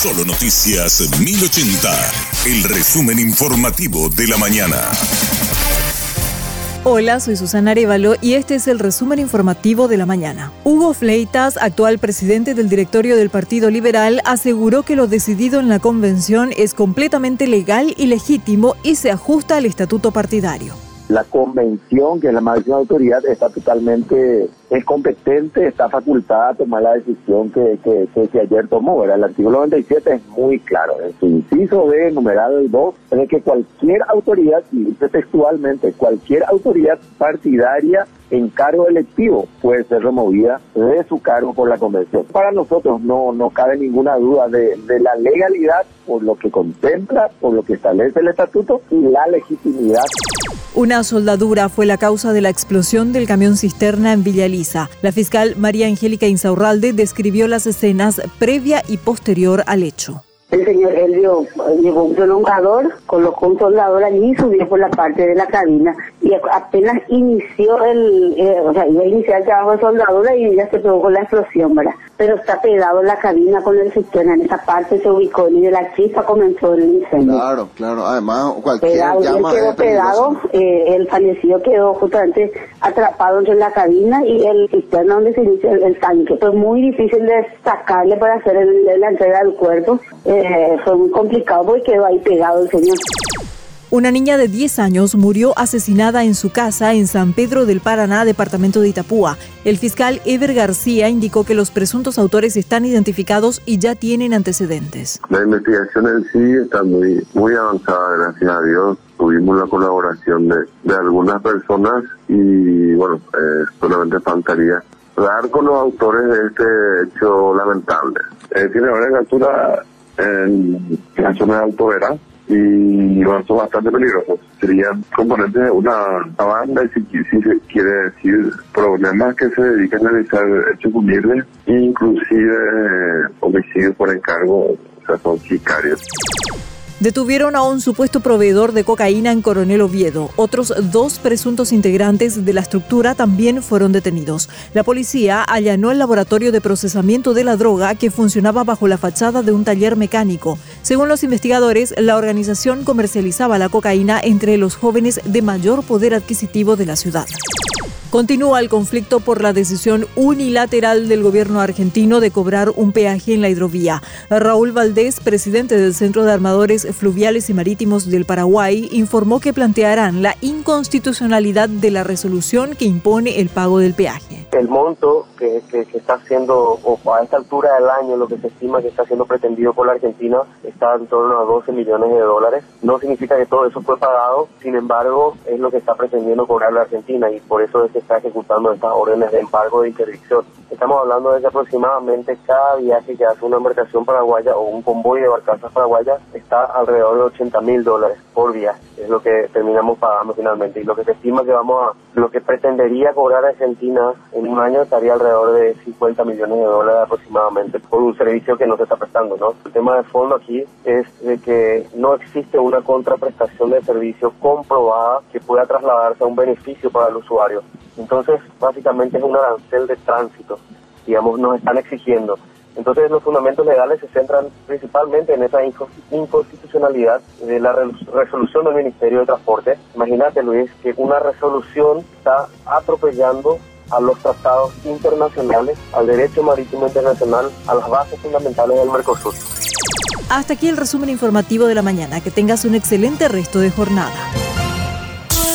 Solo Noticias 1080, el resumen informativo de la mañana. Hola, soy Susana Arevalo y este es el resumen informativo de la mañana. Hugo Fleitas, actual presidente del directorio del Partido Liberal, aseguró que lo decidido en la convención es completamente legal y legítimo y se ajusta al estatuto partidario la convención, que es la máxima autoridad, está totalmente es competente, está facultada a tomar la decisión que, que, ayer tomó. El artículo 97 es muy claro. En su inciso B, numerado el 2, es que cualquier autoridad, y textualmente, cualquier autoridad partidaria en cargo electivo puede ser removida de su cargo por la convención. Para nosotros no, no cabe ninguna duda de, de la legalidad por lo que contempla, por lo que establece el estatuto y la legitimidad una soldadura fue la causa de la explosión del camión cisterna en Villa Elisa. La fiscal María Angélica Insaurralde describió las escenas previa y posterior al hecho. El señor Elvio llevó un prolongador, colocó un soldador allí y subió por la parte de la cabina. Y apenas inició el, eh, o sea, iba a iniciar el trabajo de soldadura y ya se produjo la explosión, ¿verdad? Pero está pegado la cabina con el sistema. En esa parte se ubicó y de la chispa comenzó el incendio. Claro, claro. Además, cualquier pegado, llama él quedó pegado, eh, el fallecido quedó justamente atrapado entre la cabina y el sistema donde se inicia el, tanque. Fue muy difícil de sacarle para hacer la entrega del cuerpo. Eh, fue muy complicado porque quedó ahí pegado el señor. Una niña de 10 años murió asesinada en su casa en San Pedro del Paraná, departamento de Itapúa. El fiscal Ever García indicó que los presuntos autores están identificados y ya tienen antecedentes. La investigación en sí está muy, avanzada, gracias a Dios. Tuvimos la colaboración de, algunas personas y, bueno, eh, solamente faltaría dar con los autores de este hecho lamentable. Eh, tiene varias capturas en la zona de Alto Vera y son bastante peligrosos. Serían componentes de una, banda y si, se quiere decir problemas que se dedican a realizar hechos humildes, inclusive eh, homicidios por encargo, o sea, son sicarios. Detuvieron a un supuesto proveedor de cocaína en Coronel Oviedo. Otros dos presuntos integrantes de la estructura también fueron detenidos. La policía allanó el laboratorio de procesamiento de la droga que funcionaba bajo la fachada de un taller mecánico. Según los investigadores, la organización comercializaba la cocaína entre los jóvenes de mayor poder adquisitivo de la ciudad. Continúa el conflicto por la decisión unilateral del gobierno argentino de cobrar un peaje en la hidrovía. Raúl Valdés, presidente del Centro de Armadores Fluviales y Marítimos del Paraguay, informó que plantearán la inconstitucionalidad de la resolución que impone el pago del peaje. El monto que, está siendo, o a esta altura del año, lo que se estima que está siendo pretendido por la Argentina está en torno a 12 millones de dólares. No significa que todo eso fue pagado, sin embargo, es lo que está pretendiendo cobrar la Argentina y por eso es está ejecutando estas órdenes de embargo de interdicción. Estamos hablando de que aproximadamente cada viaje que hace una embarcación paraguaya o un convoy de barcazas paraguayas está alrededor de 80 mil dólares por viaje. Es lo que terminamos pagando finalmente. Y lo que se estima que vamos a, lo que pretendería cobrar Argentina en un año estaría alrededor de 50 millones de dólares aproximadamente por un servicio que no se está prestando, ¿no? El tema de fondo aquí es de que no existe una contraprestación de servicio comprobada que pueda trasladarse a un beneficio para el usuario. Entonces, básicamente es un arancel de tránsito, digamos, nos están exigiendo. Entonces, los fundamentos legales se centran principalmente en esa inconstitucionalidad de la resolución del Ministerio de Transporte. Imagínate, Luis, que una resolución está atropellando a los tratados internacionales, al derecho marítimo internacional, a las bases fundamentales del Mercosur. Hasta aquí el resumen informativo de la mañana. Que tengas un excelente resto de jornada.